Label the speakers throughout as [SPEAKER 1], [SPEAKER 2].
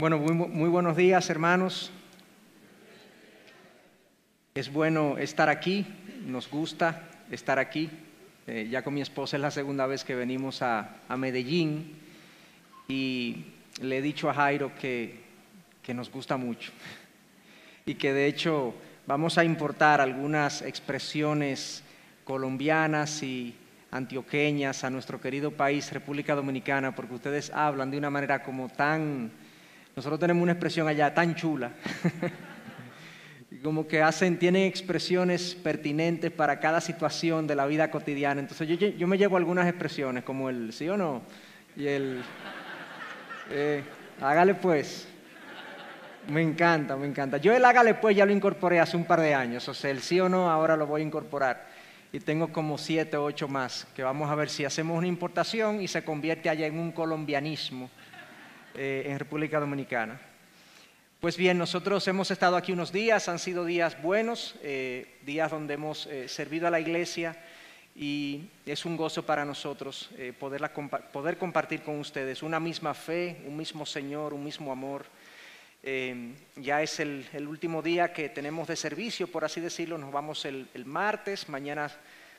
[SPEAKER 1] Bueno, muy, muy, buenos días, hermanos. Es bueno estar aquí, nos gusta estar aquí. Eh, ya con mi esposa es la segunda vez que venimos a, a, Medellín y le he dicho a Jairo que, que nos gusta mucho y que de hecho vamos a importar algunas expresiones colombianas y antioqueñas a nuestro querido país, República Dominicana, porque ustedes hablan de una manera como tan nosotros tenemos una expresión allá tan chula, como que hacen, tienen expresiones pertinentes para cada situación de la vida cotidiana. Entonces yo, me llevo algunas expresiones, como el sí o no, y el eh, hágale pues. Me encanta, me encanta. Yo el hágale pues ya lo incorporé hace un par de años, o sea, el sí o no ahora lo voy a incorporar. Y tengo como siete o ocho más, que vamos a ver si hacemos una importación y se convierte allá en un colombianismo eh, en República Dominicana. Pues bien, nosotros hemos estado aquí unos días, han sido días buenos, eh, días donde hemos eh, servido a la iglesia y es un gozo para nosotros poder compartir con ustedes una misma fe, un mismo Señor, un mismo amor. ya es el, último día que tenemos de servicio, por así decirlo, nos vamos el martes, mañana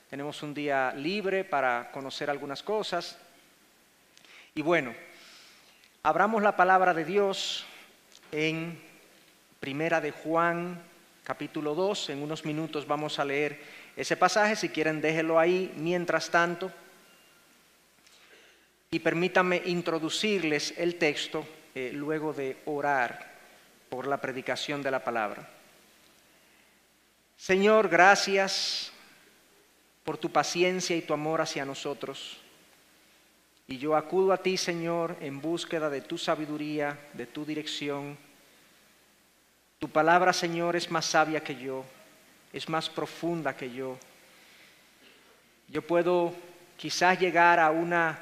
[SPEAKER 1] tenemos un día libre para conocer algunas cosas. Y bueno, Abramos la palabra de Dios en Primera de Juan, capítulo 2. En unos minutos vamos a leer ese pasaje. Si quieren, déjelo ahí. Mientras tanto, y permítanme introducirles el texto eh, luego de orar por la predicación de la palabra. Señor, gracias por tu paciencia y tu amor hacia nosotros. Y yo acudo a ti, Señor, en búsqueda de tu sabiduría, de tu dirección. Tu palabra, Señor, es más sabia que yo, es más profunda que yo. Yo puedo quizás llegar a una,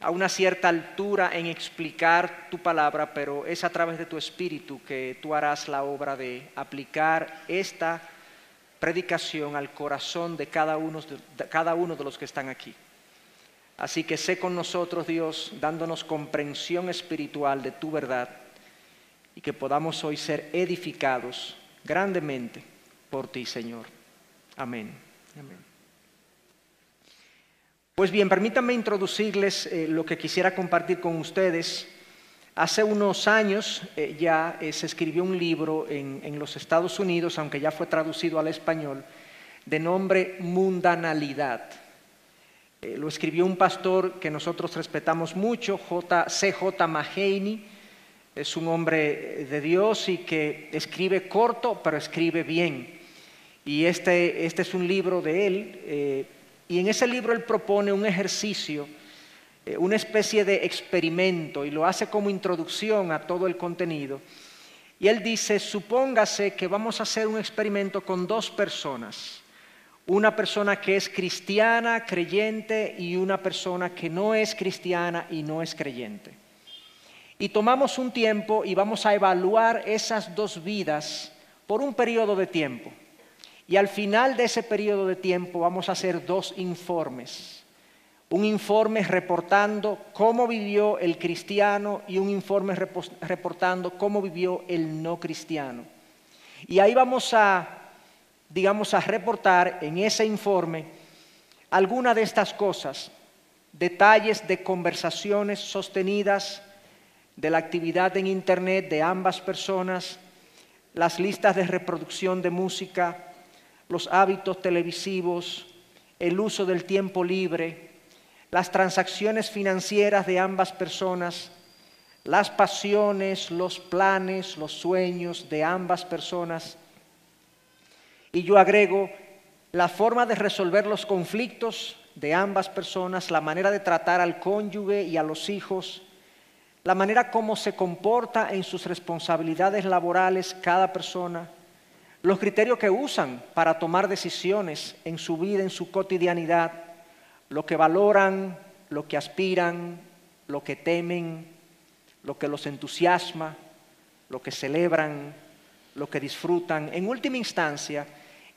[SPEAKER 1] a una cierta altura en explicar tu palabra, pero es a través de tu espíritu que tú harás la obra de aplicar esta predicación al corazón de cada uno de, cada uno de los que están aquí. Así que sé con nosotros, Dios, dándonos comprensión espiritual de tu verdad y que podamos hoy ser edificados grandemente por ti, Señor. Amén. Pues bien, permítanme introducirles eh, lo que quisiera compartir con ustedes. Hace unos años eh, ya eh, se escribió un libro en los Estados Unidos, aunque ya fue traducido al español, de nombre Mundanalidad. Eh, lo escribió un pastor que nosotros respetamos mucho, C.J. Mahaney. Es un hombre de Dios y que escribe corto, pero escribe bien. Y este, este es un libro de él. Eh, y en ese libro él propone un ejercicio, eh, una especie de experimento, y lo hace como introducción a todo el contenido. Y él dice, supóngase que vamos a hacer un experimento con dos personas una persona que es cristiana, creyente, y una persona que no es cristiana y no es creyente. Y tomamos un tiempo y vamos a evaluar esas dos vidas por un periodo de tiempo. Y al final de ese periodo de tiempo vamos a hacer dos informes. Un informe reportando cómo vivió el cristiano y un informe reportando cómo vivió el no cristiano. Y ahí vamos a digamos, a reportar en ese informe alguna de estas cosas, detalles de conversaciones sostenidas, de la actividad en Internet de ambas personas, las listas de reproducción de música, los hábitos televisivos, el uso del tiempo libre, las transacciones financieras de ambas personas, las pasiones, los planes, los sueños de ambas personas, y yo agrego la forma de resolver los conflictos de ambas personas, la manera de tratar al cónyuge y a los hijos, la manera como se comporta en sus responsabilidades laborales cada persona, los criterios que usan para tomar decisiones en su vida, en su cotidianidad, lo que valoran, lo que aspiran, lo que temen, lo que los entusiasma, lo que celebran, lo que disfrutan. En última instancia,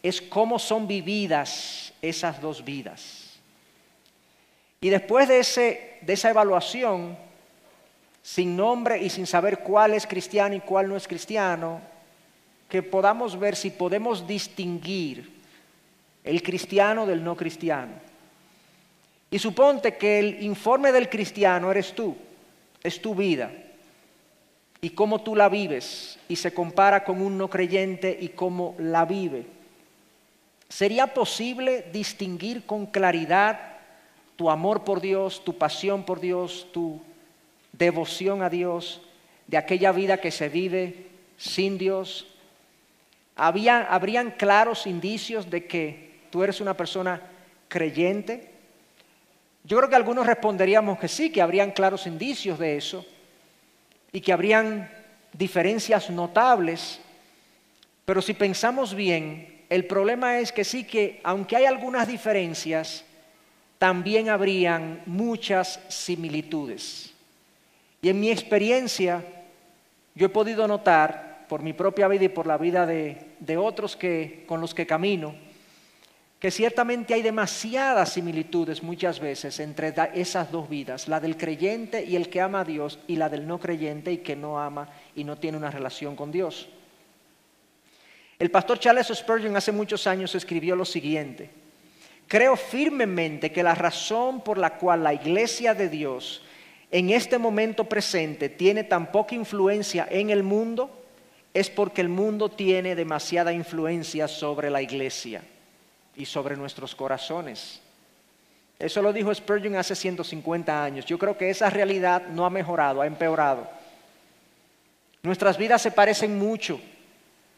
[SPEAKER 1] es cómo son vividas esas dos vidas. Y después de, esa evaluación, sin nombre y sin saber cuál es cristiano y cuál no es cristiano, que podamos ver si podemos distinguir el cristiano del no cristiano. Y suponte que el informe del cristiano eres tú, es tu vida y cómo tú la vives y se compara con un no creyente y cómo la vive. ¿Sería posible distinguir con claridad tu amor por Dios, tu pasión por Dios, tu devoción a Dios, de aquella vida que se vive sin Dios? ¿Habrían claros indicios de que tú eres una persona creyente? Yo creo que algunos responderíamos que sí, que habrían claros indicios de eso y que habrían diferencias notables, pero si pensamos bien, el problema es que sí que, aunque hay algunas diferencias, también habrían muchas similitudes. Y en mi experiencia, yo he podido notar, por mi propia vida y por la vida de, de otros que, con los que camino, que ciertamente hay demasiadas similitudes muchas veces entre esas dos vidas, la del creyente y el que ama a Dios y la del no creyente y que no ama y no tiene una relación con Dios. El pastor Charles Spurgeon hace muchos años escribió lo siguiente, creo firmemente que la razón por la cual la iglesia de Dios en este momento presente tiene tan poca influencia en el mundo es porque el mundo tiene demasiada influencia sobre la iglesia y sobre nuestros corazones. Eso lo dijo Spurgeon hace 150 años. Yo creo que esa realidad no ha mejorado, ha empeorado. Nuestras vidas se parecen mucho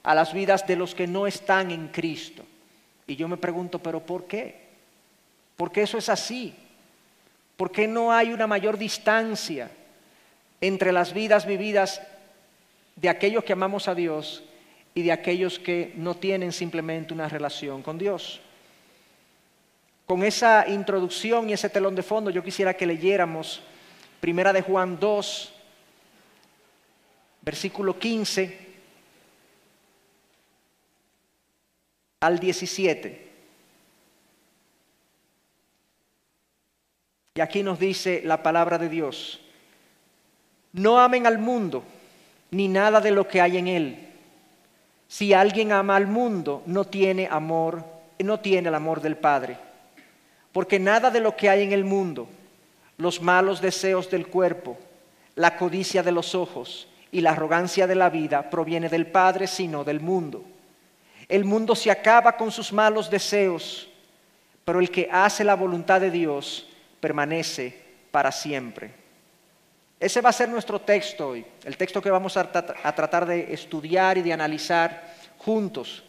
[SPEAKER 1] a las vidas de los que no están en Cristo. Y yo me pregunto, ¿pero por qué? ¿Por qué eso es así? ¿Por qué no hay una mayor distancia entre las vidas vividas de aquellos que amamos a Dios y de aquellos que no tienen simplemente una relación con Dios? Con esa introducción y ese telón de fondo, yo quisiera que leyéramos Primera de Juan 2, versículo 15 al 17. Y aquí nos dice la palabra de Dios, no amen al mundo ni nada de lo que hay en él. Si alguien ama al mundo, no tiene amor, no tiene el amor del Padre. Porque nada de lo que hay en el mundo, los malos deseos del cuerpo, la codicia de los ojos y la arrogancia de la vida proviene del Padre, sino del mundo. El mundo se acaba con sus malos deseos, pero el que hace la voluntad de Dios permanece para siempre. Ese va a ser nuestro texto hoy, el texto que vamos a, a tratar de estudiar y de analizar juntos.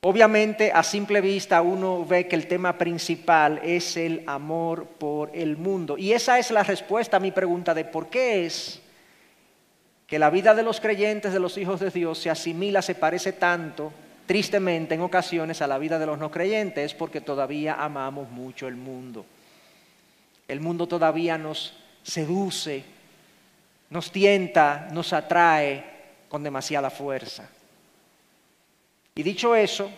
[SPEAKER 1] Obviamente a simple vista uno ve que el tema principal es el amor por el mundo. Y esa es la respuesta a mi pregunta de por qué es que la vida de los creyentes, de los hijos de Dios, se asimila, se parece tanto, tristemente en ocasiones, a la vida de los no creyentes, es porque todavía amamos mucho el mundo. El mundo todavía nos seduce, nos tienta, nos atrae con demasiada fuerza. Y dicho eso,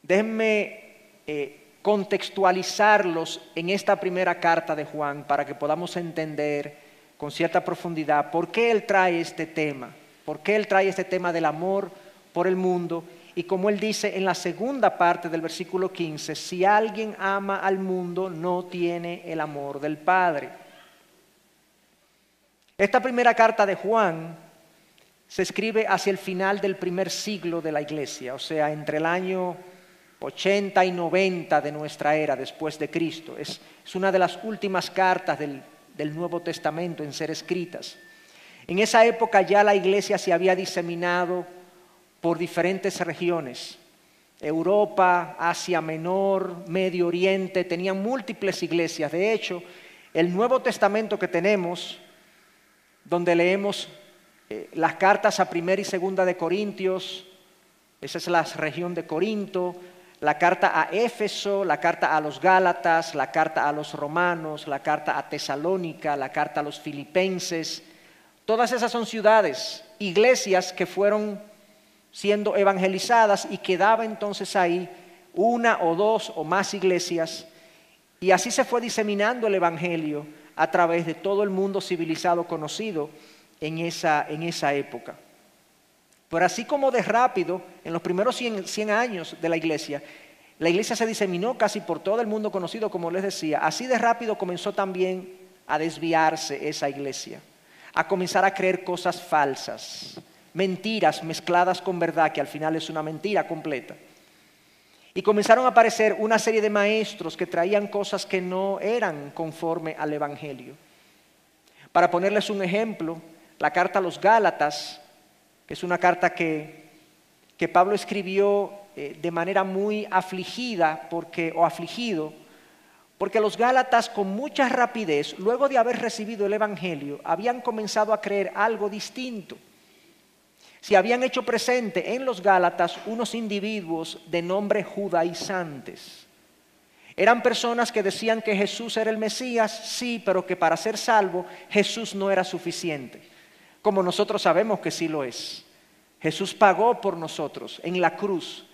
[SPEAKER 1] déjenme eh, contextualizarlos en esta primera carta de Juan para que podamos entender con cierta profundidad por qué él trae este tema, por qué él trae este tema del amor por el mundo y como él dice en la segunda parte del versículo 15, si alguien ama al mundo no tiene el amor del Padre. Esta primera carta de Juan se escribe hacia el final del primer siglo de la iglesia, o sea, entre el año 80 y 90 de nuestra era después de Cristo. Es, una de las últimas cartas del, del Nuevo Testamento en ser escritas. En esa época ya la iglesia se había diseminado por diferentes regiones. Europa, Asia Menor, Medio Oriente, tenían múltiples iglesias. De hecho, el Nuevo Testamento que tenemos, donde leemos eh, las cartas a primera y segunda de Corintios, esa es la región de Corinto, la carta a Éfeso, la carta a los Gálatas, la carta a los romanos, la carta a Tesalónica, la carta a los filipenses. Todas esas son ciudades, iglesias que fueron siendo evangelizadas y quedaba entonces ahí una o dos o más iglesias. Y así se fue diseminando el Evangelio a través de todo el mundo civilizado conocido en esa, en esa época. Pero así como de rápido, en los primeros 100, años de la iglesia, la iglesia se diseminó casi por todo el mundo conocido, como les decía, así de rápido comenzó también a desviarse esa iglesia, a comenzar a creer cosas falsas, mentiras mezcladas con verdad, que al final es una mentira completa. Y comenzaron a aparecer una serie de maestros que traían cosas que no eran conforme al Evangelio. Para ponerles un ejemplo, la carta a los Gálatas que es una carta que, Pablo escribió eh, de manera muy afligida porque, o afligido, porque los Gálatas con mucha rapidez, luego de haber recibido el Evangelio, habían comenzado a creer algo distinto. Se habían hecho presente en los Gálatas unos individuos de nombre judaizantes. Eran personas que decían que Jesús era el Mesías, sí, pero que para ser salvo Jesús no era suficiente como nosotros sabemos que sí lo es. Jesús pagó por nosotros en la cruz.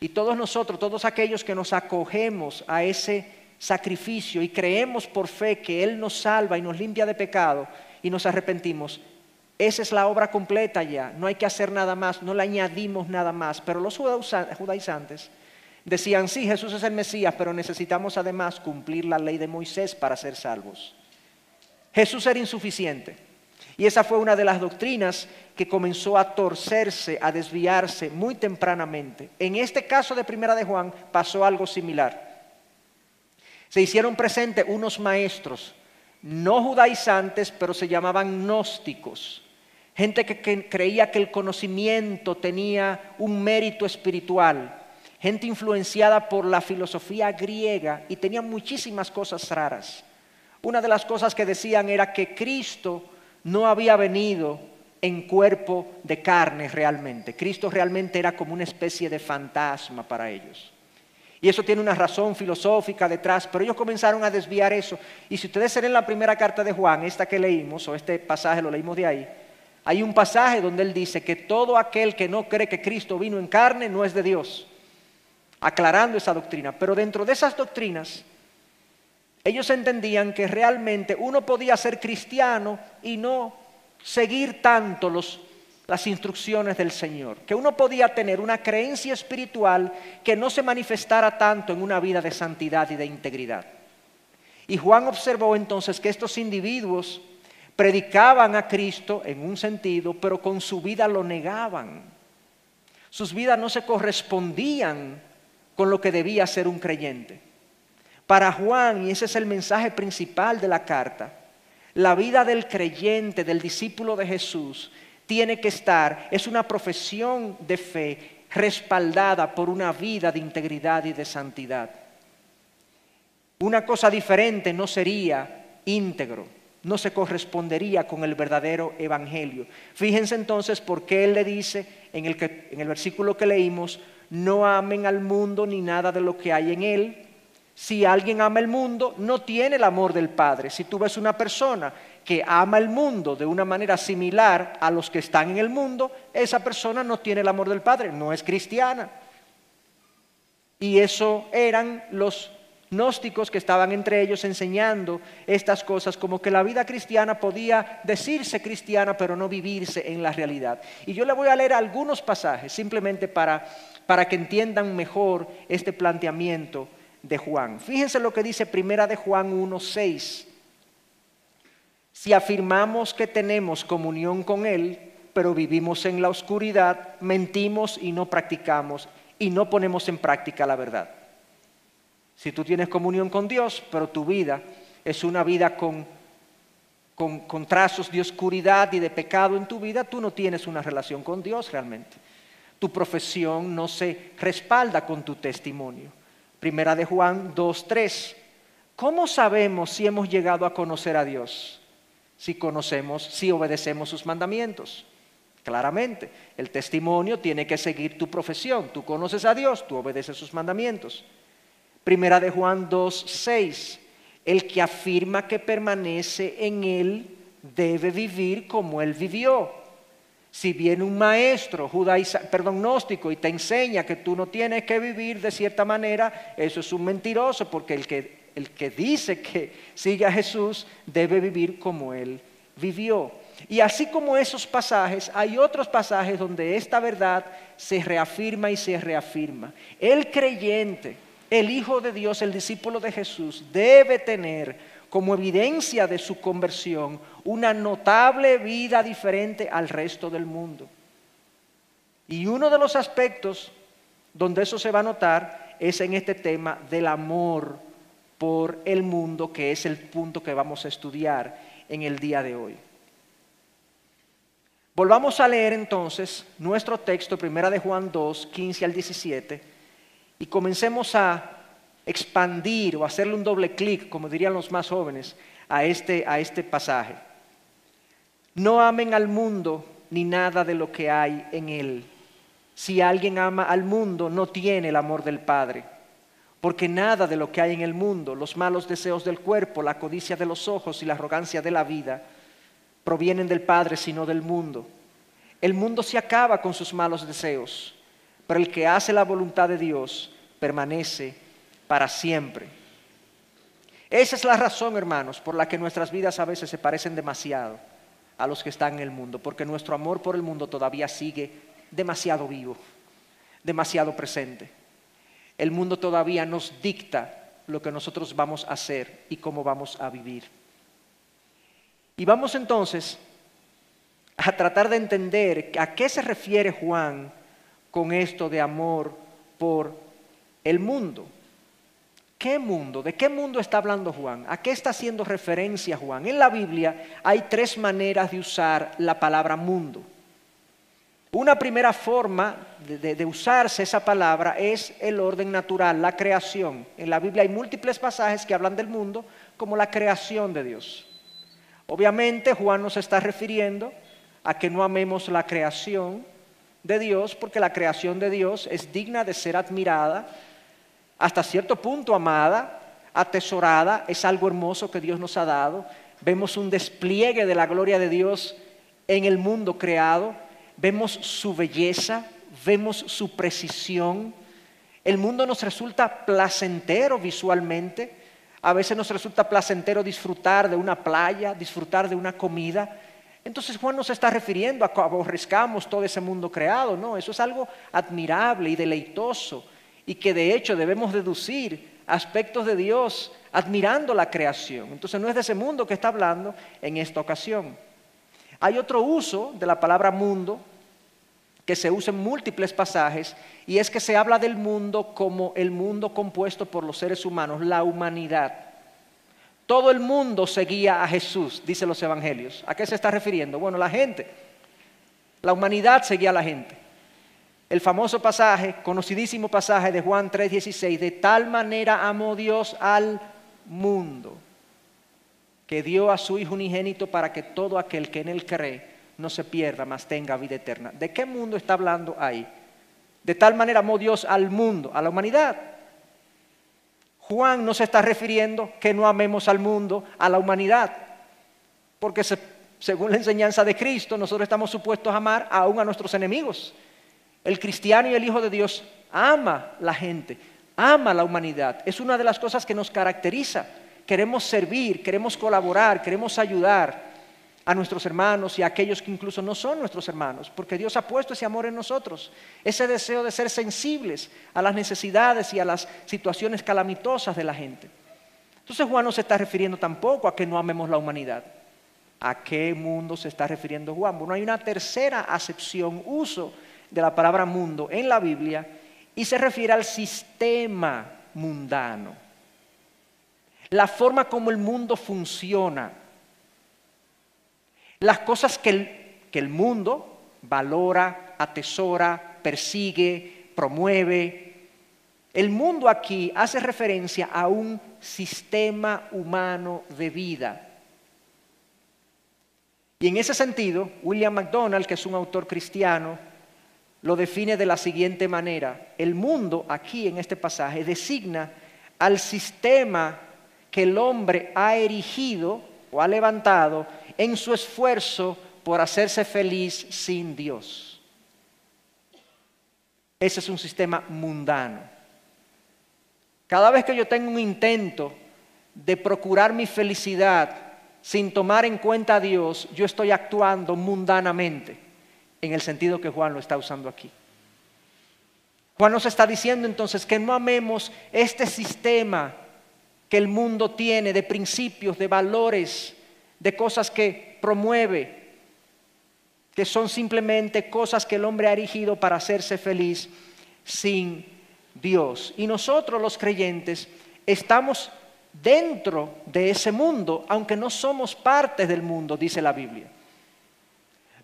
[SPEAKER 1] Y todos nosotros, todos aquellos que nos acogemos a ese sacrificio y creemos por fe que Él nos salva y nos limpia de pecado y nos arrepentimos, esa es la obra completa ya, no hay que hacer nada más, no le añadimos nada más. Pero los judaizantes decían, sí, Jesús es el Mesías, pero necesitamos además cumplir la ley de Moisés para ser salvos. Jesús era insuficiente. Y esa fue una de las doctrinas que comenzó a torcerse, a desviarse muy tempranamente. En este caso de Primera de Juan pasó algo similar. Se hicieron presentes unos maestros, no judaizantes, pero se llamaban gnósticos. Gente que, creía que el conocimiento tenía un mérito espiritual. Gente influenciada por la filosofía griega y tenía muchísimas cosas raras. Una de las cosas que decían era que Cristo no había venido en cuerpo de carne realmente. Cristo realmente era como una especie de fantasma para ellos. Y eso tiene una razón filosófica detrás, pero ellos comenzaron a desviar eso. Y si ustedes leen la primera carta de Juan, esta que leímos, o este pasaje lo leímos de ahí, hay un pasaje donde él dice que todo aquel que no cree que Cristo vino en carne no es de Dios, aclarando esa doctrina. Pero dentro de esas doctrinas ellos entendían que realmente uno podía ser cristiano y no seguir tanto las instrucciones del Señor, que uno podía tener una creencia espiritual que no se manifestara tanto en una vida de santidad y de integridad. Y Juan observó entonces que estos individuos predicaban a Cristo en un sentido, pero con su vida lo negaban. Sus vidas no se correspondían con lo que debía ser un creyente. Para Juan, y ese es el mensaje principal de la carta, la vida del creyente, del discípulo de Jesús, tiene que estar, es una profesión de fe respaldada por una vida de integridad y de santidad. Una cosa diferente no sería íntegro, no se correspondería con el verdadero evangelio. Fíjense entonces por qué él le dice en el, en el versículo que leímos, no amen al mundo ni nada de lo que hay en él si alguien ama el mundo, no tiene el amor del Padre. Si tú ves una persona que ama el mundo de una manera similar a los que están en el mundo, esa persona no tiene el amor del Padre, no es cristiana. Y eso eran los gnósticos que estaban entre ellos enseñando estas cosas, como que la vida cristiana podía decirse cristiana, pero no vivirse en la realidad. Y yo le voy a leer algunos pasajes, simplemente para, para que entiendan mejor este planteamiento de Juan. Fíjense lo que dice Primera de Juan 1:6. Si afirmamos que tenemos comunión con él, pero vivimos en la oscuridad, mentimos y no practicamos y no ponemos en práctica la verdad. Si tú tienes comunión con Dios, pero tu vida es una vida con, con, con, trazos de oscuridad y de pecado en tu vida, tú no tienes una relación con Dios realmente. Tu profesión no se respalda con tu testimonio. Primera de Juan 2.3. ¿Cómo sabemos si hemos llegado a conocer a Dios? Si conocemos, si obedecemos sus mandamientos. Claramente, el testimonio tiene que seguir tu profesión. Tú conoces a Dios, tú obedeces sus mandamientos. Primera de Juan 2.6. El que afirma que permanece en Él debe vivir como Él vivió. Si viene un maestro perdón, gnóstico y te enseña que tú no tienes que vivir de cierta manera, eso es un mentiroso, porque el que el que dice que sigue a Jesús debe vivir como Él vivió. Y así como esos pasajes, hay otros pasajes donde esta verdad se reafirma y se reafirma. El creyente, el Hijo de Dios, el discípulo de Jesús, debe tener como evidencia de su conversión una notable vida diferente al resto del mundo. Y uno de los aspectos donde eso se va a notar es en este tema del amor por el mundo, que es el punto que vamos a estudiar en el día de hoy. Volvamos a leer entonces nuestro texto, primera de Juan 2, 15 al 17, y comencemos a expandir o hacerle un doble clic, como dirían los más jóvenes, a este, a este pasaje. No amen al mundo ni nada de lo que hay en él. Si alguien ama al mundo, no tiene el amor del Padre. Porque nada de lo que hay en el mundo, los malos deseos del cuerpo, la codicia de los ojos y la arrogancia de la vida, provienen del Padre, sino del mundo. El mundo se acaba con sus malos deseos, pero el que hace la voluntad de Dios permanece para siempre. Esa es la razón, hermanos, por la que nuestras vidas a veces se parecen demasiado a los que están en el mundo, porque nuestro amor por el mundo todavía sigue demasiado vivo, demasiado presente. El mundo todavía nos dicta lo que nosotros vamos a hacer y cómo vamos a vivir. Y vamos entonces a tratar de entender a qué se refiere Juan con esto de amor por el mundo. ¿Qué mundo? ¿De qué mundo está hablando Juan? ¿A qué está haciendo referencia Juan? En la Biblia hay tres maneras de usar la palabra mundo. Una primera forma de, usarse esa palabra es el orden natural, la creación. En la Biblia hay múltiples pasajes que hablan del mundo como la creación de Dios. Obviamente Juan nos está refiriendo a que no amemos la creación de Dios porque la creación de Dios es digna de ser admirada, hasta cierto punto amada, atesorada, es algo hermoso que Dios nos ha dado. Vemos un despliegue de la gloria de Dios en el mundo creado, vemos su belleza, vemos su precisión. El mundo nos resulta placentero visualmente, a veces nos resulta placentero disfrutar de una playa, disfrutar de una comida. Entonces Juan no se está refiriendo a que aborrezcamos todo ese mundo creado, no, eso es algo admirable y deleitoso y que de hecho debemos deducir aspectos de Dios admirando la creación. Entonces no es de ese mundo que está hablando en esta ocasión. Hay otro uso de la palabra mundo que se usa en múltiples pasajes y es que se habla del mundo como el mundo compuesto por los seres humanos, la humanidad. Todo el mundo seguía a Jesús, dicen los evangelios. ¿A qué se está refiriendo? Bueno, la gente. La humanidad seguía a la gente el famoso pasaje, conocidísimo pasaje de Juan 3:16, de tal manera amó Dios al mundo, que dio a su Hijo unigénito para que todo aquel que en él cree no se pierda, mas tenga vida eterna. ¿De qué mundo está hablando ahí? De tal manera amó Dios al mundo, a la humanidad. Juan no se está refiriendo que no amemos al mundo, a la humanidad, porque según la enseñanza de Cristo, nosotros estamos supuestos a amar aún a nuestros enemigos. El cristiano y el Hijo de Dios ama la gente, ama la humanidad. Es una de las cosas que nos caracteriza. Queremos servir, queremos colaborar, queremos ayudar a nuestros hermanos y a aquellos que incluso no son nuestros hermanos, porque Dios ha puesto ese amor en nosotros, ese deseo de ser sensibles a las necesidades y a las situaciones calamitosas de la gente. Entonces Juan no se está refiriendo tampoco a que no amemos la humanidad. ¿A qué mundo se está refiriendo Juan? Bueno, hay una tercera acepción, uso de la palabra mundo en la Biblia y se refiere al sistema mundano, la forma como el mundo funciona, las cosas que el, que el mundo valora, atesora, persigue, promueve. El mundo aquí hace referencia a un sistema humano de vida. Y en ese sentido, William MacDonald, que es un autor cristiano, lo define de la siguiente manera. El mundo, aquí en este pasaje, designa al sistema que el hombre ha erigido o ha levantado en su esfuerzo por hacerse feliz sin Dios. Ese es un sistema mundano. Cada vez que yo tengo un intento de procurar mi felicidad sin tomar en cuenta a Dios, yo estoy actuando mundanamente en el sentido que Juan lo está usando aquí. Juan nos está diciendo entonces que no amemos este sistema que el mundo tiene de principios, de valores, de cosas que promueve, que son simplemente cosas que el hombre ha erigido para hacerse feliz sin Dios. Y nosotros los creyentes estamos dentro de ese mundo, aunque no somos parte del mundo, dice la Biblia.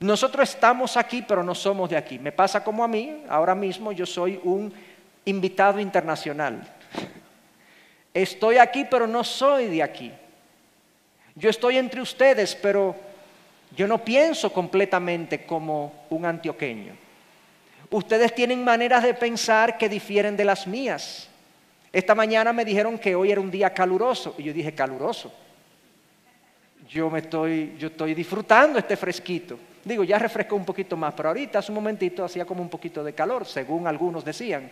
[SPEAKER 1] Nosotros estamos aquí, pero no somos de aquí. Me pasa como a mí, ahora mismo yo soy un invitado internacional. Estoy aquí, pero no soy de aquí. Yo estoy entre ustedes, pero yo no pienso completamente como un antioqueño. Ustedes tienen maneras de pensar que difieren de las mías. Esta mañana me dijeron que hoy era un día caluroso y yo dije caluroso. Yo me estoy, yo estoy disfrutando este fresquito. Digo, ya refrescó un poquito más, pero ahorita hace un momentito hacía como un poquito de calor, según algunos decían.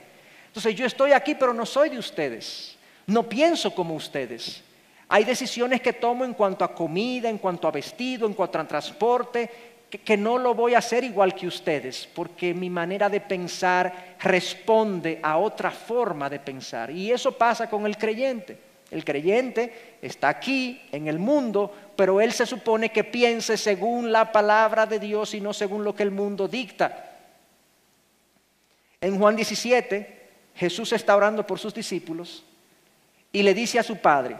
[SPEAKER 1] Entonces yo estoy aquí, pero no soy de ustedes. No pienso como ustedes. Hay decisiones que tomo en cuanto a comida, en cuanto a vestido, en cuanto a transporte, que, que, no lo voy a hacer igual que ustedes, porque mi manera de pensar responde a otra forma de pensar. Y eso pasa con el creyente. El creyente está aquí en el mundo, pero él se supone que piense según la palabra de Dios y no según lo que el mundo dicta. En Juan 17, Jesús está orando por sus discípulos y le dice a su padre,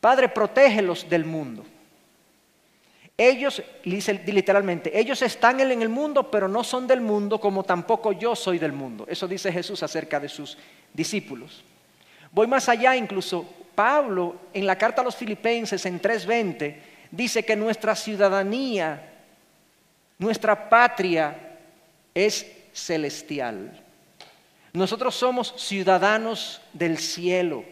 [SPEAKER 1] Padre, protégelos del mundo. Ellos, dice literalmente, ellos están en el mundo, pero no son del mundo, como tampoco yo soy del mundo. Eso dice Jesús acerca de sus discípulos. Voy más allá, incluso Pablo en la carta a los filipenses en 3.20 dice que nuestra ciudadanía, nuestra patria es celestial. Nosotros somos ciudadanos del cielo.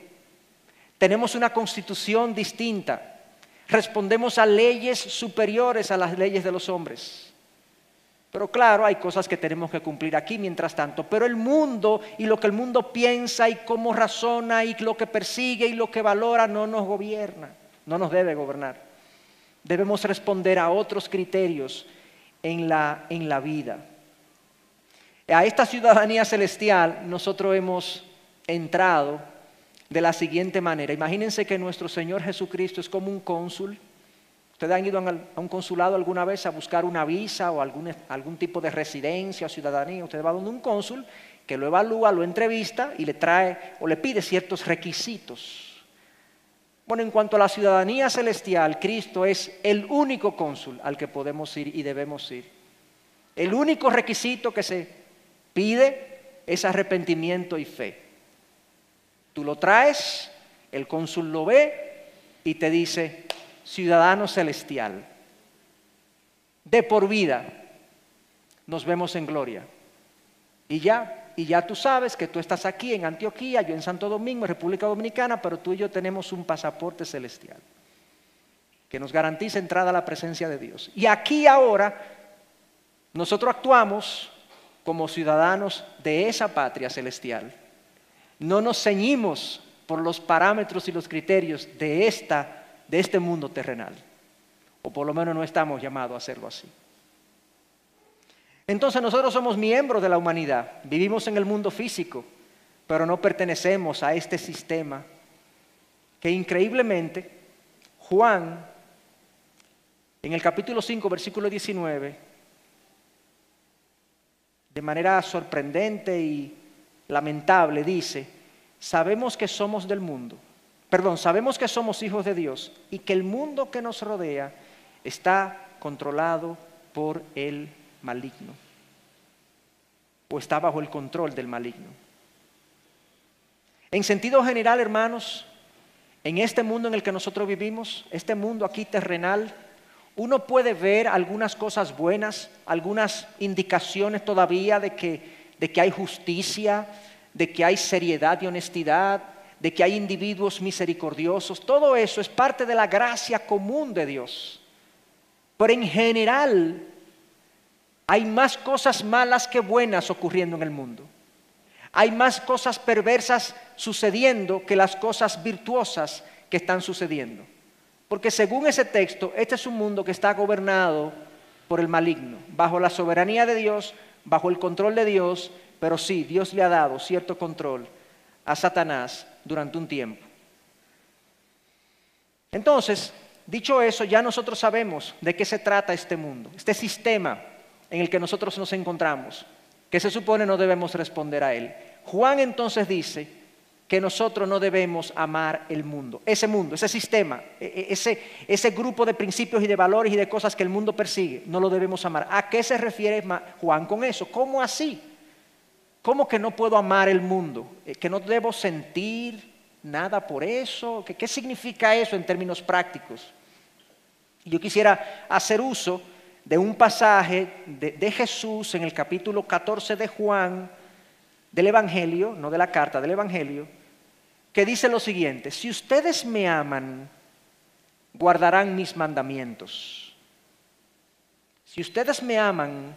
[SPEAKER 1] Tenemos una constitución distinta. Respondemos a leyes superiores a las leyes de los hombres. Pero claro, hay cosas que tenemos que cumplir aquí mientras tanto. Pero el mundo y lo que el mundo piensa y cómo razona y lo que persigue y lo que valora no nos gobierna, no nos debe gobernar. Debemos responder a otros criterios en la, en la vida. A esta ciudadanía celestial nosotros hemos entrado de la siguiente manera. Imagínense que nuestro Señor Jesucristo es como un cónsul ¿Ustedes han ido a un consulado alguna vez a buscar una visa o algún, algún tipo de residencia o ciudadanía? Usted va donde un cónsul que lo evalúa, lo entrevista y le trae o le pide ciertos requisitos. Bueno, en cuanto a la ciudadanía celestial, Cristo es el único cónsul al que podemos ir y debemos ir. El único requisito que se pide es arrepentimiento y fe. Tú lo traes, el cónsul lo ve y te dice, ciudadano celestial. De por vida nos vemos en gloria. Y ya, y ya tú sabes que tú estás aquí en Antioquía, yo en Santo Domingo, República Dominicana, pero tú y yo tenemos un pasaporte celestial que nos garantiza entrada a la presencia de Dios. Y aquí ahora nosotros actuamos como ciudadanos de esa patria celestial. No nos ceñimos por los parámetros y los criterios de esta de este mundo terrenal. O por lo menos no estamos llamados a hacerlo así. Entonces nosotros somos miembros de la humanidad, vivimos en el mundo físico, pero no pertenecemos a este sistema que increíblemente Juan, en el capítulo 5, versículo 19, de manera sorprendente y lamentable dice, sabemos que somos del mundo perdón, sabemos que somos hijos de Dios y que el mundo que nos rodea está controlado por el maligno o está bajo el control del maligno. En sentido general, hermanos, en este mundo en el que nosotros vivimos, este mundo aquí terrenal, uno puede ver algunas cosas buenas, algunas indicaciones todavía de que, de que hay justicia, de que hay seriedad y honestidad, de que hay individuos misericordiosos, todo eso es parte de la gracia común de Dios. Pero en general hay más cosas malas que buenas ocurriendo en el mundo. Hay más cosas perversas sucediendo que las cosas virtuosas que están sucediendo. Porque según ese texto, este es un mundo que está gobernado por el maligno, bajo la soberanía de Dios, bajo el control de Dios, pero sí, Dios le ha dado cierto control a Satanás durante un tiempo. Entonces, dicho eso, ya nosotros sabemos de qué se trata este mundo, este sistema en el que nosotros nos encontramos, que se supone no debemos responder a él. Juan entonces dice que nosotros no debemos amar el mundo, ese mundo, ese sistema, e, e, ese, ese grupo de principios y de valores y de cosas que el mundo persigue, no lo debemos amar. ¿A qué se refiere Juan con eso? ¿Cómo así? ¿Cómo que no puedo amar el mundo? Eh, ¿Que no debo sentir nada por eso? ¿Qué, qué significa eso en términos prácticos? Yo quisiera hacer uso de un pasaje de, Jesús en el capítulo 14 de Juan, del Evangelio, no de la carta, del Evangelio, que dice lo siguiente, si ustedes me aman, guardarán mis mandamientos. Si ustedes me aman,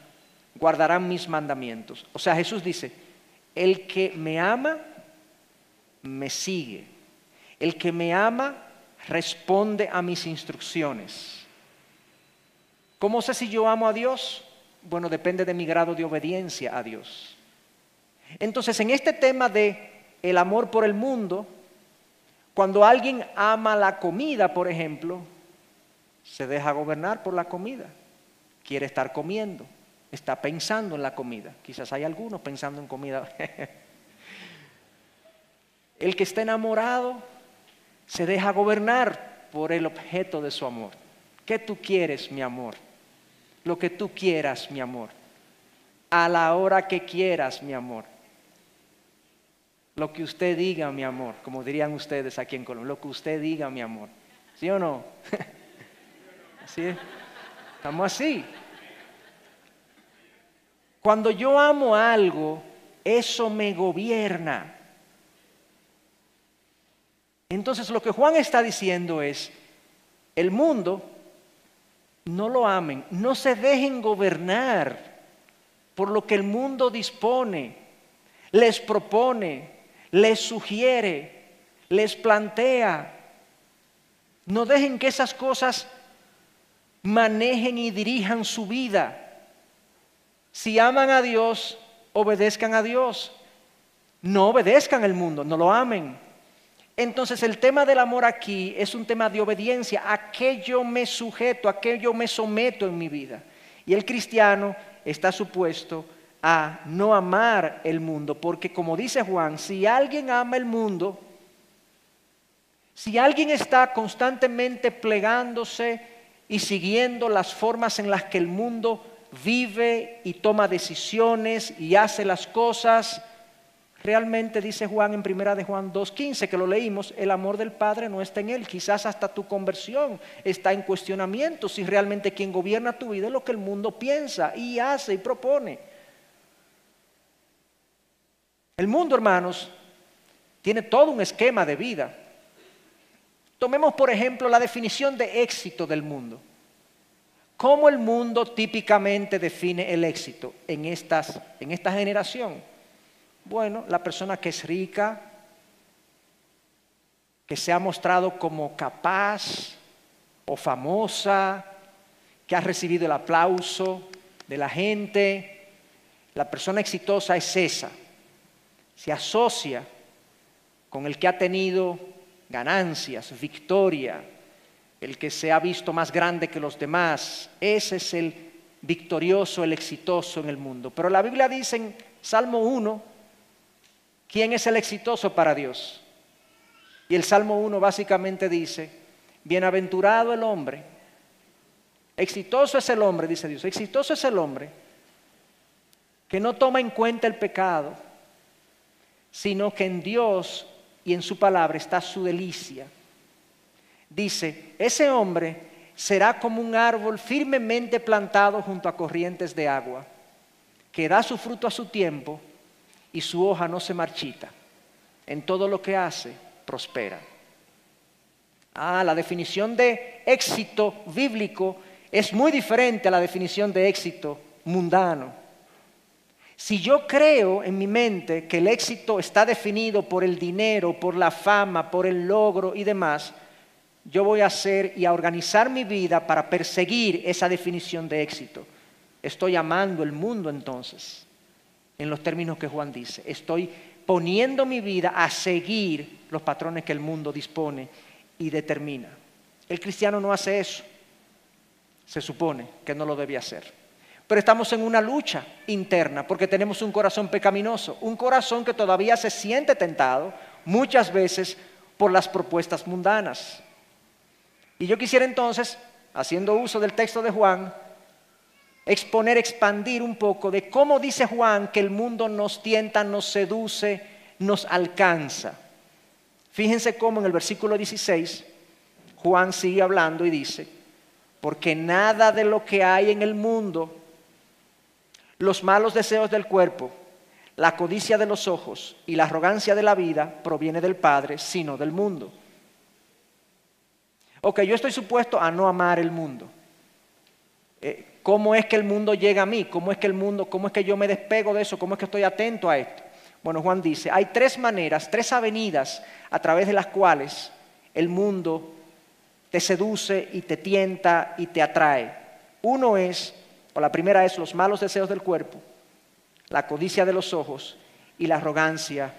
[SPEAKER 1] guardarán mis mandamientos. O sea, Jesús dice, el que me ama, me sigue. El que me ama, responde a mis instrucciones. ¿Cómo sé si yo amo a Dios? Bueno, depende de mi grado de obediencia a Dios. Entonces, en este tema de el amor por el mundo, cuando alguien ama la comida, por ejemplo, se deja gobernar por la comida. Quiere estar comiendo, está pensando en la comida. Quizás hay algunos pensando en comida. el que está enamorado se deja gobernar por el objeto de su amor. ¿Qué tú quieres, mi amor? lo que tú quieras, mi amor. A la hora que quieras, mi amor. Lo que usted diga, mi amor, como dirían ustedes aquí en Colombia, lo que usted diga, mi amor. ¿Sí o no? ¿Sí? Estamos así. Cuando yo amo algo, eso me gobierna. Entonces lo que Juan está diciendo es, el mundo no lo amen, no se dejen gobernar por lo que el mundo dispone, les propone, les sugiere, les plantea. No dejen que esas cosas manejen y dirijan su vida. Si aman a Dios, obedezcan a Dios. No obedezcan al mundo, no lo amen. Entonces el tema del amor aquí es un tema de obediencia, a qué yo me sujeto, a qué yo me someto en mi vida. Y el cristiano está supuesto a no amar el mundo, porque como dice Juan, si alguien ama el mundo, si alguien está constantemente plegándose y siguiendo las formas en las que el mundo vive y toma decisiones y hace las cosas, Realmente dice Juan en primera de Juan 2.15 que lo leímos, el amor del Padre no está en él. Quizás hasta tu conversión está en cuestionamiento si realmente quien gobierna tu vida es lo que el mundo piensa y hace y propone. El mundo, hermanos, tiene todo un esquema de vida. Tomemos, por ejemplo, la definición de éxito del mundo. ¿Cómo el mundo típicamente define el éxito en, estas, en esta generación? Bueno, la persona que es rica, que se ha mostrado como capaz o famosa, que ha recibido el aplauso de la gente, la persona exitosa es esa. Se asocia con el que ha tenido ganancias, victoria, el que se ha visto más grande que los demás. Ese es el victorioso, el exitoso en el mundo. Pero la Biblia dice en Salmo 1, ¿Quién es el exitoso para Dios? Y el Salmo 1 básicamente dice, bienaventurado el hombre, exitoso es el hombre, dice Dios, exitoso es el hombre que no toma en cuenta el pecado, sino que en Dios y en su palabra está su delicia. Dice, ese hombre será como un árbol firmemente plantado junto a corrientes de agua, que da su fruto a su tiempo y su hoja no se marchita. En todo lo que hace, prospera. Ah, la definición de éxito bíblico es muy diferente a la definición de éxito mundano. Si yo creo en mi mente que el éxito está definido por el dinero, por la fama, por el logro y demás, yo voy a hacer y a organizar mi vida para perseguir esa definición de éxito. Estoy amando el mundo entonces, en los términos que Juan dice. Estoy poniendo mi vida a seguir los patrones que el mundo dispone y determina. El cristiano no hace eso. Se supone que no lo debe hacer. Pero estamos en una lucha interna porque tenemos un corazón pecaminoso, un corazón que todavía se siente tentado muchas veces por las propuestas mundanas. Y yo quisiera entonces, haciendo uso del texto de Juan, exponer, expandir un poco de cómo dice Juan que el mundo nos tienta, nos seduce, nos alcanza. Fíjense cómo en el versículo 16 Juan sigue hablando y dice, porque nada de lo que hay en el mundo, los malos deseos del cuerpo, la codicia de los ojos y la arrogancia de la vida proviene del Padre, sino del mundo. Ok, yo estoy supuesto a no amar el mundo. Eh, ¿Cómo es que el mundo llega a mí? ¿Cómo es que el mundo, cómo es que yo me despego de eso? ¿Cómo es que estoy atento a esto? Bueno, Juan dice, hay tres maneras, tres avenidas a través de las cuales el mundo te seduce y te tienta y te atrae. Uno es, o la primera es los malos deseos del cuerpo, la codicia de los ojos y la arrogancia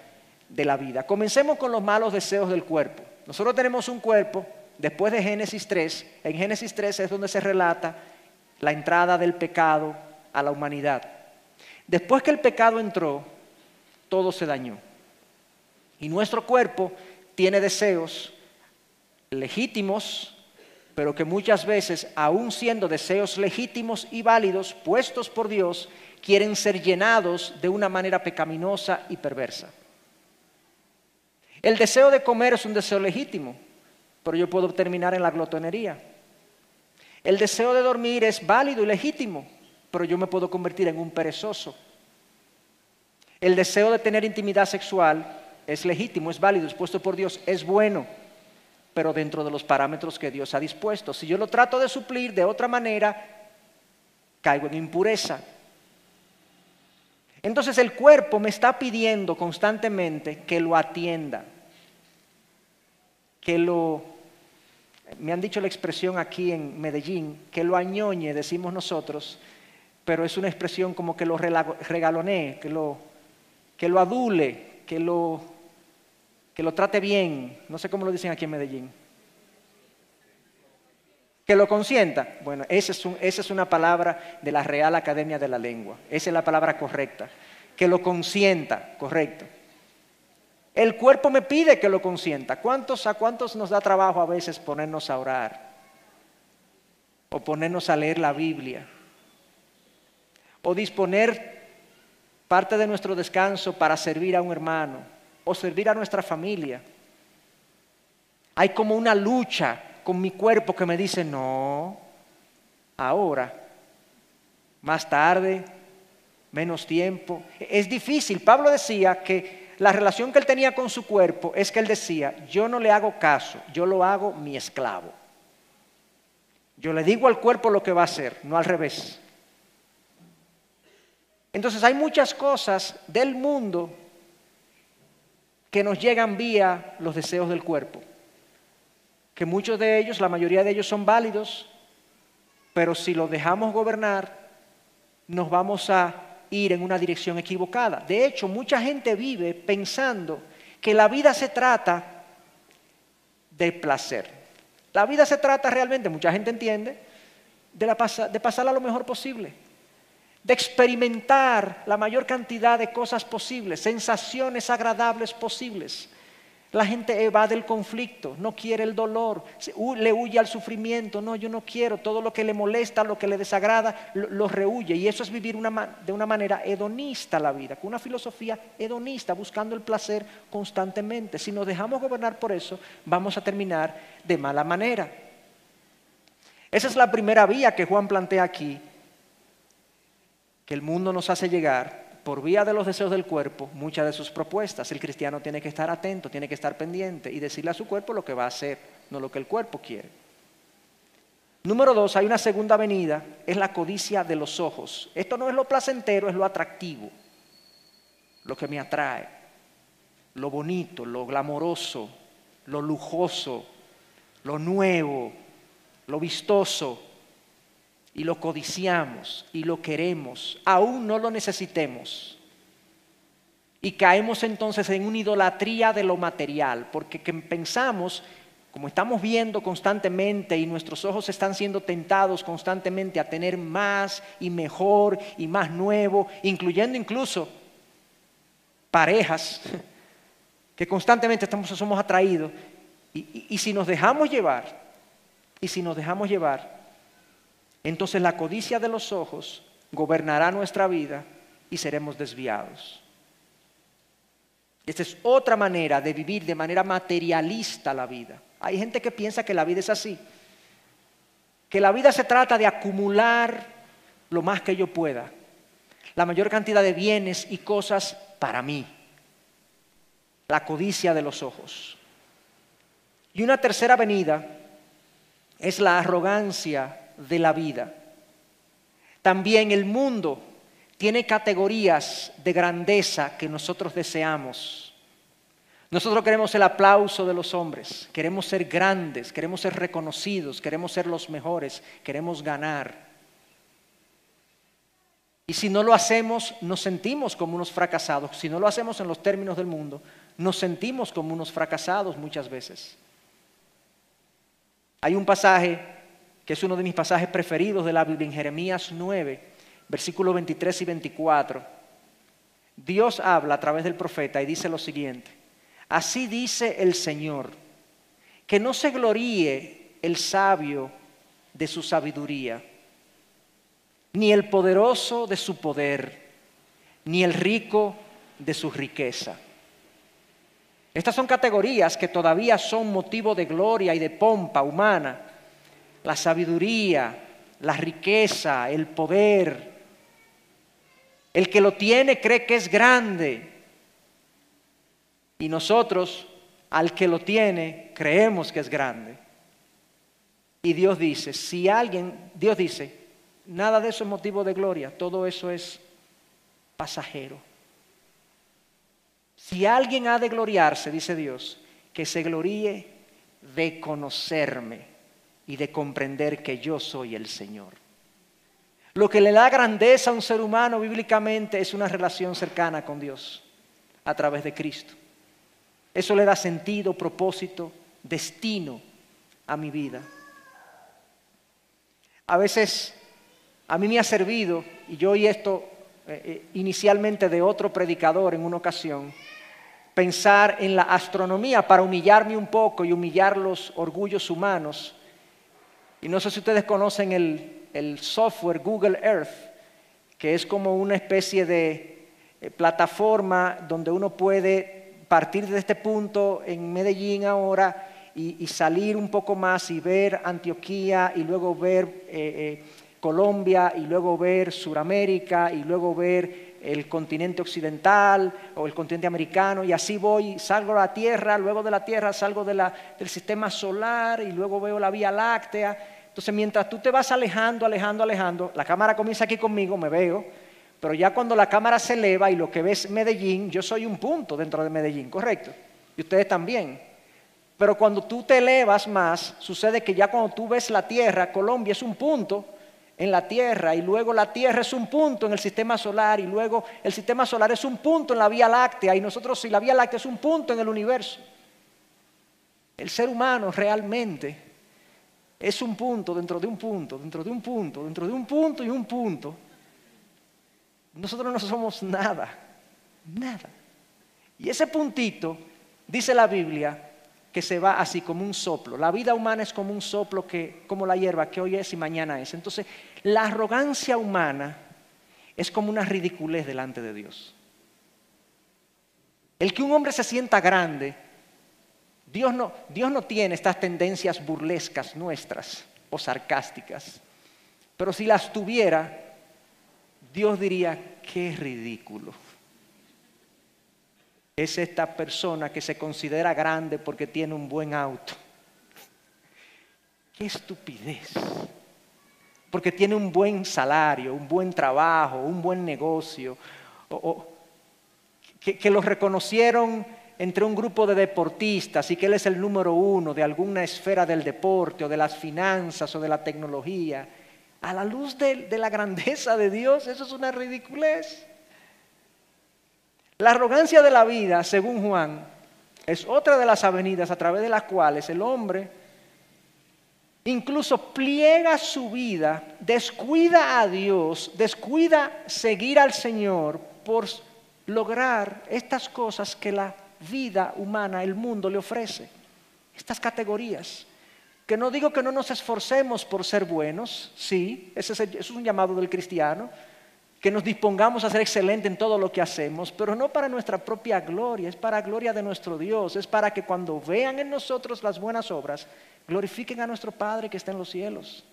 [SPEAKER 1] de la vida. Comencemos con los malos deseos del cuerpo. Nosotros tenemos un cuerpo después de Génesis 3, en Génesis 3 es donde se relata la entrada del pecado a la humanidad. Después que el pecado entró, todo se dañó. Y nuestro cuerpo tiene deseos legítimos, pero que muchas veces, aun siendo deseos legítimos y válidos, puestos por Dios, quieren ser llenados de una manera pecaminosa y perversa. El deseo de comer es un deseo legítimo, pero yo puedo terminar en la glotonería. El deseo de dormir es válido y legítimo, pero yo me puedo convertir en un perezoso. El deseo de tener intimidad sexual es legítimo, es válido, es puesto por Dios, es bueno, pero dentro de los parámetros que Dios ha dispuesto. Si yo lo trato de suplir de otra manera, caigo en impureza. Entonces el cuerpo me está pidiendo constantemente que lo atienda, que lo me han dicho la expresión aquí en Medellín, que lo añoñe, decimos nosotros, pero es una expresión como que lo regalonee, que lo, que lo adule, que lo, que lo trate bien. No sé cómo lo dicen aquí en Medellín. Que lo consienta. Bueno, esa es, esa es una palabra de la Real Academia de la Lengua. Esa es la palabra correcta. Que lo consienta, correcto. El cuerpo me pide que lo consienta. ¿Cuántos, ¿A cuántos nos da trabajo a veces ponernos a orar? O ponernos a leer la Biblia. O disponer parte de nuestro descanso para servir a un hermano. O servir a nuestra familia. Hay como una lucha con mi cuerpo que me dice, no, ahora, más tarde, menos tiempo. Es difícil. Pablo decía que la relación que él tenía con su cuerpo es que él decía, yo no le hago caso, yo lo hago mi esclavo. Yo le digo al cuerpo lo que va a hacer, no al revés. Entonces hay muchas cosas del mundo que nos llegan vía los deseos del cuerpo, que muchos de ellos, la mayoría de ellos son válidos, pero si los dejamos gobernar, nos vamos a ir en una dirección equivocada. De hecho, mucha gente vive pensando que la vida se trata de placer. La vida se trata realmente, mucha gente entiende, de, la de pasarla lo mejor posible, de experimentar la mayor cantidad de cosas posibles, sensaciones agradables posibles. La gente evade el conflicto, no quiere el dolor, le huye al sufrimiento. No, yo no quiero. Todo lo que le molesta, lo que le desagrada, lo, rehuye. Y eso es vivir de una manera hedonista la vida, con una filosofía hedonista, buscando el placer constantemente. Si nos dejamos gobernar por eso, vamos a terminar de mala manera. Esa es la primera vía que Juan plantea aquí, que el mundo nos hace llegar por vía de los deseos del cuerpo muchas de sus propuestas. El cristiano tiene que estar atento, tiene que estar pendiente y decirle a su cuerpo lo que va a hacer, no lo que el cuerpo quiere. Número dos, hay una segunda avenida, es la codicia de los ojos. Esto no es lo placentero, es lo atractivo, lo que me atrae, lo bonito, lo glamoroso, lo lujoso, lo nuevo, lo vistoso, y lo codiciamos y lo queremos, aún no lo necesitemos. Y caemos entonces en una idolatría de lo material, porque pensamos, como estamos viendo constantemente y nuestros ojos están siendo tentados constantemente a tener más y mejor y más nuevo, incluyendo incluso parejas que constantemente estamos, somos atraídos. Y, y si nos dejamos llevar, y si nos dejamos llevar, entonces la codicia de los ojos gobernará nuestra vida y seremos desviados. Esta es otra manera de vivir de manera materialista la vida. Hay gente que piensa que la vida es así, que la vida se trata de acumular lo más que yo pueda, la mayor cantidad de bienes y cosas para mí, la codicia de los ojos. Y una tercera venida es la arrogancia de la vida. También el mundo tiene categorías de grandeza que nosotros deseamos. Nosotros queremos el aplauso de los hombres, queremos ser grandes, queremos ser reconocidos, queremos ser los mejores, queremos ganar. Y si no lo hacemos, nos sentimos como unos fracasados. Si no lo hacemos en los términos del mundo, nos sentimos como unos fracasados muchas veces. Hay un pasaje que es uno de mis pasajes preferidos de la Biblia en Jeremías 9, versículos 23 y 24. Dios habla a través del profeta y dice lo siguiente, así dice el Señor, que no se gloríe el sabio de su sabiduría, ni el poderoso de su poder, ni el rico de su riqueza estas son categorías que todavía son motivo de gloria y de pompa humana. La sabiduría, la riqueza, el poder. El que lo tiene cree que es grande. Y nosotros, al que lo tiene, creemos que es grande. Y Dios dice, si alguien, Dios dice, nada de eso es motivo de gloria, todo eso es pasajero. Si alguien ha de gloriarse, dice Dios, que se gloríe de conocerme y de comprender que yo soy el Señor. Lo que le da grandeza a un ser humano bíblicamente es una relación cercana con Dios a través de Cristo. Eso le da sentido, propósito, destino a mi vida. A veces a mí me ha servido, y yo oí esto eh, eh, inicialmente de otro predicador en una ocasión, pensar en la astronomía para humillarme un poco y humillar los orgullos humanos. Y no sé si ustedes conocen el, software Google Earth, que es como una especie de eh, plataforma donde uno puede partir de este punto en Medellín ahora y, salir un poco más y ver Antioquía y luego ver eh, eh, Colombia y luego ver Suramérica y luego ver el continente occidental o el continente americano y así voy, salgo a la Tierra, luego de la Tierra salgo del sistema solar y luego veo la Vía Láctea. Entonces mientras tú te vas alejando, alejando, alejando, la cámara comienza aquí conmigo, me veo, pero ya cuando la cámara se eleva y lo que ves Medellín, yo soy un punto dentro de Medellín, ¿correcto? Y ustedes también. Pero cuando tú te elevas más, sucede que ya cuando tú ves la Tierra, Colombia es un punto, en la Tierra y luego la Tierra es un punto en el sistema solar y luego el sistema solar es un punto en la Vía Láctea y nosotros si la Vía Láctea es un punto en el universo. El ser humano realmente es un punto dentro de un punto, dentro de un punto, dentro de un punto y un punto. Nosotros no somos nada, nada. Y ese puntito, dice la Biblia, que se va así como un soplo. La vida humana es como un soplo que, como la hierba, que hoy es y mañana es. Entonces, la arrogancia humana es como una ridiculez delante de Dios. El que un hombre se sienta grande, Dios no, Dios no tiene estas tendencias burlescas nuestras o sarcásticas, pero si las tuviera, Dios diría, qué ridículo es esta persona que se considera grande porque tiene un buen auto. Qué estupidez. Porque tiene un buen salario, un buen trabajo, un buen negocio. Que, lo reconocieron entre un grupo de deportistas y que él es el número uno de alguna esfera del deporte o de las finanzas o de la tecnología, a la luz de, la grandeza de Dios, eso es una ridiculez. La arrogancia de la vida, según Juan, es otra de las avenidas a través de las cuales el hombre incluso pliega su vida, descuida a Dios, descuida seguir al Señor por lograr estas cosas que la vida humana, el mundo le ofrece. Estas categorías. Que no digo que no nos esforcemos por ser buenos, sí, ese es, un llamado del cristiano, que nos dispongamos a ser excelentes en todo lo que hacemos, pero no para nuestra propia gloria, es para gloria de nuestro Dios, es para que cuando vean en nosotros las buenas obras, glorifiquen a nuestro Padre que está en los cielos.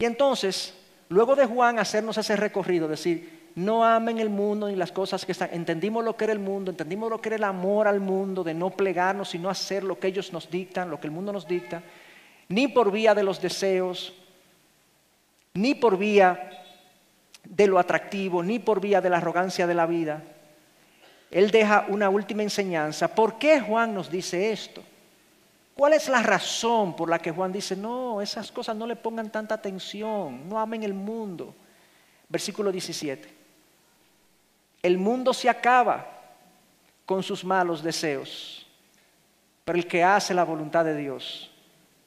[SPEAKER 1] Y entonces, luego de Juan hacernos ese recorrido, decir, no amen el mundo ni las cosas que están. Entendimos lo que era el mundo, entendimos lo que era el amor al mundo, de no plegarnos, sino hacer lo que ellos nos dictan, lo que el mundo nos dicta, ni por vía de los deseos, ni por vía de lo atractivo, ni por vía de la arrogancia de la vida. Él deja una última enseñanza. ¿Por qué Juan nos dice esto? ¿Cuál es la razón por la que Juan dice, no, esas cosas no le pongan tanta atención, no amen el mundo? Versículo 17. El mundo se acaba con sus malos deseos, pero el que hace la voluntad de Dios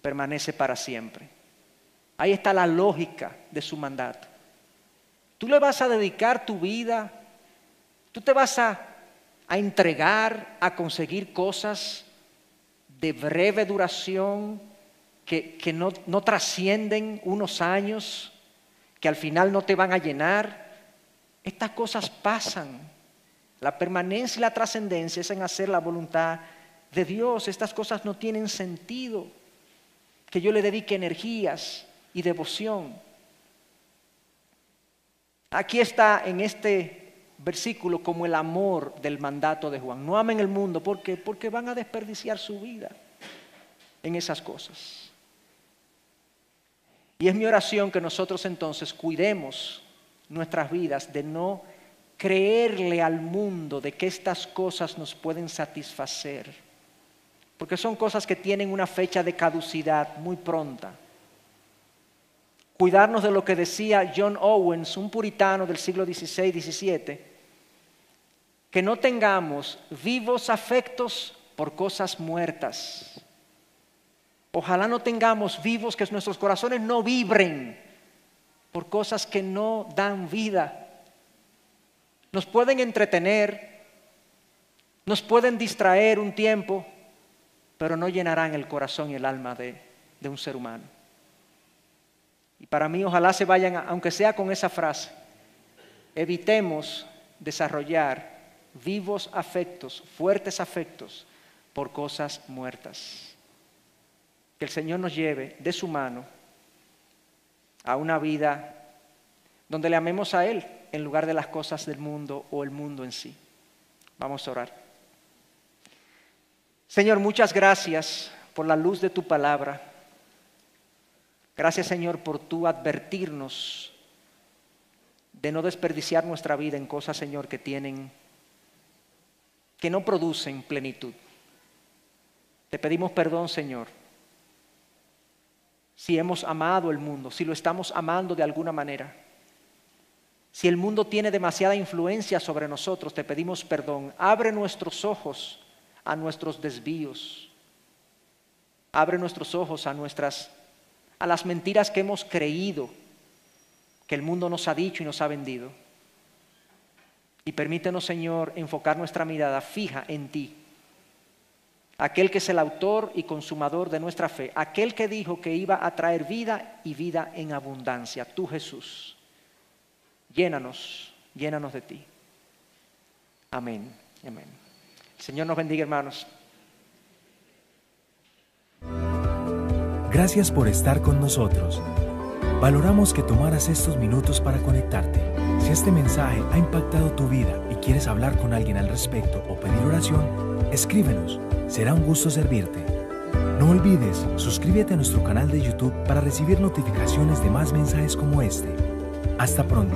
[SPEAKER 1] permanece para siempre. Ahí está la lógica de su mandato. Tú le vas a dedicar tu vida, tú te vas a, entregar a conseguir cosas de breve duración que, no, no trascienden unos años, que al final no te van a llenar. Estas cosas pasan. La permanencia y la trascendencia es en hacer la voluntad de Dios. Estas cosas no tienen sentido. Que yo le dedique energías y devoción. Aquí está en este versículo como el amor del mandato de Juan. No amen el mundo porque porque van a desperdiciar su vida en esas cosas. Y es mi oración que nosotros entonces cuidemos nuestras vidas de no creerle al mundo de que estas cosas nos pueden satisfacer, porque son cosas que tienen una fecha de caducidad muy pronta. Cuidarnos de lo que decía John Owens, un puritano del siglo XVI, XVII, que no tengamos vivos afectos por cosas muertas. Ojalá no tengamos vivos que nuestros corazones no vibren por cosas que no dan vida. Nos pueden entretener, nos pueden distraer un tiempo, pero no llenarán el corazón y el alma de, un ser humano. Y para mí ojalá se vayan, aunque sea con esa frase, evitemos desarrollar vivos afectos, fuertes afectos por cosas muertas. Que el Señor nos lleve de su mano a una vida donde le amemos a Él en lugar de las cosas del mundo o el mundo en sí. Vamos a orar. Señor, muchas gracias por la luz de tu palabra. Gracias, Señor, por tu advertirnos de no desperdiciar nuestra vida en cosas, Señor, que tienen, que no producen plenitud. Te pedimos perdón, Señor si hemos amado el mundo, si lo estamos amando de alguna manera. Si el mundo tiene demasiada influencia sobre nosotros, te pedimos perdón. Abre nuestros ojos a nuestros desvíos. Abre nuestros ojos a nuestras a las mentiras que hemos creído que el mundo nos ha dicho y nos ha vendido. Y permítenos, Señor, enfocar nuestra mirada fija en ti aquel que es el autor y consumador de nuestra fe, aquel que dijo que iba a traer vida y vida en abundancia, tú Jesús. Llénanos, llénanos de ti. Amén, amén. Señor nos bendiga, hermanos.
[SPEAKER 2] Gracias por estar con nosotros. Valoramos que tomaras estos minutos para conectarte. Si este mensaje ha impactado tu vida y quieres hablar con alguien al respecto o pedir oración, escríbenos Será un gusto servirte. No olvides, suscríbete a nuestro canal de YouTube para recibir notificaciones de más mensajes como este. Hasta pronto.